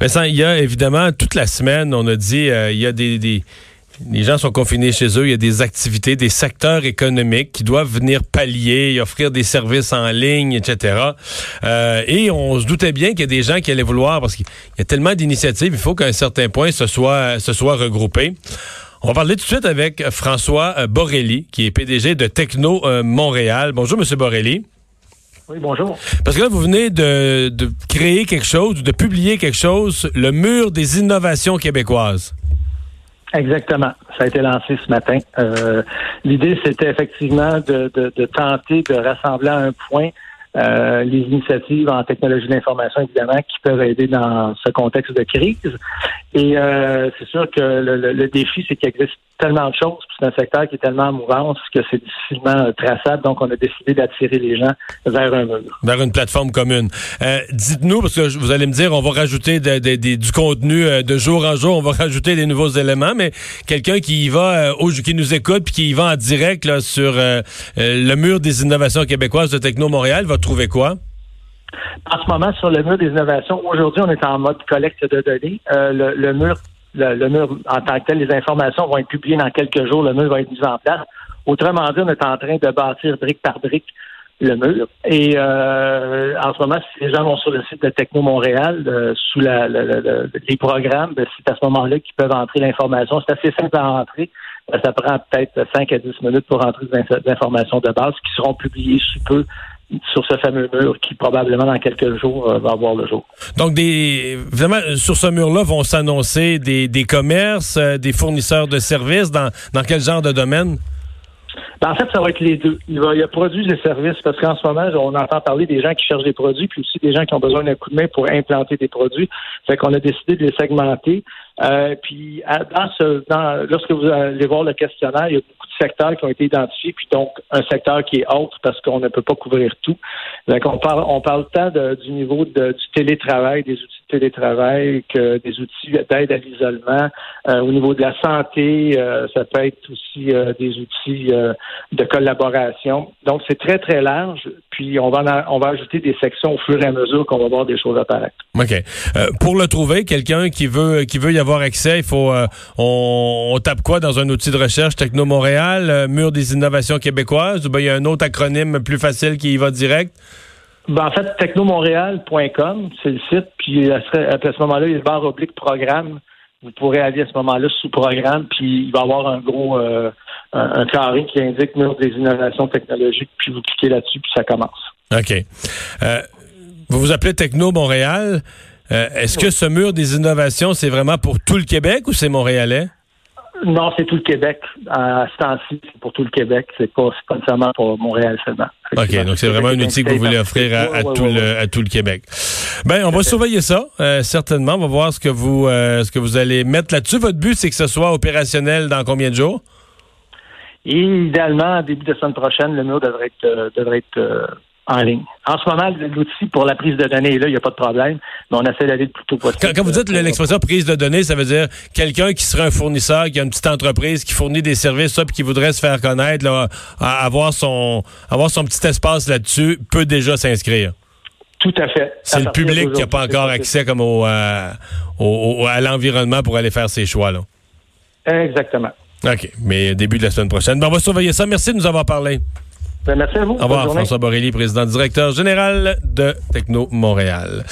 Vincent, il y a évidemment toute la semaine, on a dit, euh, il y a des, les gens sont confinés chez eux, il y a des activités, des secteurs économiques qui doivent venir pallier, offrir des services en ligne, etc. Euh, et on se doutait bien qu'il y a des gens qui allaient vouloir, parce qu'il y a tellement d'initiatives, il faut qu'à un certain point, ce soit, ce soit regroupé. On va parler tout de suite avec François euh, Borelli, qui est PDG de Techno Montréal. Bonjour, Monsieur Borelli. Oui, bonjour. Parce que là, vous venez de, de créer quelque chose, de publier quelque chose, le mur des innovations québécoises. Exactement. Ça a été lancé ce matin. Euh, L'idée, c'était effectivement de, de, de, tenter de rassembler à un point euh, les initiatives en technologie d'information, évidemment, qui peuvent aider dans ce contexte de crise. Et euh, c'est sûr que le, le, le défi, c'est qu'il existe tellement de choses, c'est un secteur qui est tellement en mouvance que c'est difficilement traçable. Donc, on a décidé d'attirer les gens vers un mur. Vers une plateforme commune. Euh, Dites-nous, parce que vous allez me dire, on va rajouter de, de, de, du contenu euh, de jour en jour, on va rajouter des nouveaux éléments, mais quelqu'un qui y va, euh, qui nous écoute, puis qui y va en direct là, sur euh, le mur des innovations québécoises de Techno Montréal, va trouver quoi? En ce moment, sur le mur des innovations, aujourd'hui, on est en mode collecte de données. Euh, le, le, mur, le, le, mur en tant que tel, les informations vont être publiées dans quelques jours. Le mur va être mis en place. Autrement dit, on est en train de bâtir brique par brique le mur. Et euh, en ce moment, si les gens vont sur le site de Techno Montréal, euh, sous la, les programmes, ben, c'est à ce moment-là qu'ils peuvent entrer l'information. C'est assez simple à entrer. Ça prend peut-être 5 à 10 minutes pour entrer des informations de base qui seront publiées sous peu sur ce fameux mur qui probablement dans quelques jours euh, va avoir le jour. Donc des vraiment sur ce mur-là vont s'annoncer des, des commerces, euh, des fournisseurs de services dans, dans quel genre de domaine? Ben, en fait, ça va être les deux. Il, y a produits et services parce qu'en ce moment, on entend parler des gens qui cherchent des produits, puis aussi des gens qui ont besoin d'un coup de main pour implanter des produits. Fait qu'on a décidé de les segmenter. Euh, puis dans ce, dans, lorsque vous allez voir le questionnaire, il y a beaucoup de secteurs qui ont été identifiés, puis donc un secteur qui est autre parce qu'on ne peut pas couvrir tout. Donc on parle, on parle tant du niveau du télétravail, des outils télétravail que des outils d'aide à l'isolement. Euh, au niveau de la santé, euh, ça peut être aussi euh, des outils euh, de collaboration. Donc c'est très très large. Puis on va on va ajouter des sections au fur et à mesure qu'on va voir des choses apparaître. Ok. Pour le trouver, quelqu'un qui veut qui veut y avoir accès, il faut on, tape quoi dans un outil de recherche? Techno Montréal, euh, mur des innovations québécoises? Il y a un autre acronyme plus facile qui y va direct? Ben, en fait, technomontréal.com, c'est le site, puis à ce, moment-là, il y a le barre oblique programme. Vous pourrez aller à ce moment-là sous programme, puis il va y avoir un gros euh, un, carré qui indique mur des innovations technologiques, puis vous cliquez là-dessus, puis ça commence. OK. Euh, vous vous appelez Techno Montréal. Euh, Est-ce que ce mur des innovations, c'est vraiment pour tout le Québec ou c'est montréalais? Non, c'est tout le Québec. À ce temps-ci, c'est pour tout le Québec. C'est pas, pas nécessairement pour Montréal seulement. OK, donc c'est vraiment un outil que vous voulez offrir à, tout, le, à tout le Québec. Ben, on va surveiller ça, euh, certainement. On va voir ce que vous euh, ce que vous allez mettre là-dessus. Votre but, c'est que ce soit opérationnel dans combien de jours? Et idéalement, début de semaine prochaine, le mur devrait être, euh, devrait être en ligne. En ce moment, l'outil pour la prise de données là, il n'y a pas de problème, mais on essaie d'aller le plus tôt possible. Quand, quand vous dites l'expression prise de données, ça veut dire quelqu'un qui serait un fournisseur, qui a une petite entreprise, qui fournit des services, ça, puis qui voudrait se faire connaître, là, avoir son avoir son petit espace là-dessus, peut déjà s'inscrire. Tout à fait. C'est le public qui n'a pas encore accès comme au, euh, au, à l'environnement pour aller faire ses choix. Là. Exactement. OK. Mais début de la semaine prochaine. Ben, on va surveiller ça. Merci de nous avoir parlé. Ben, merci à vous. Au revoir, François Borrelli, président directeur général de Techno Montréal.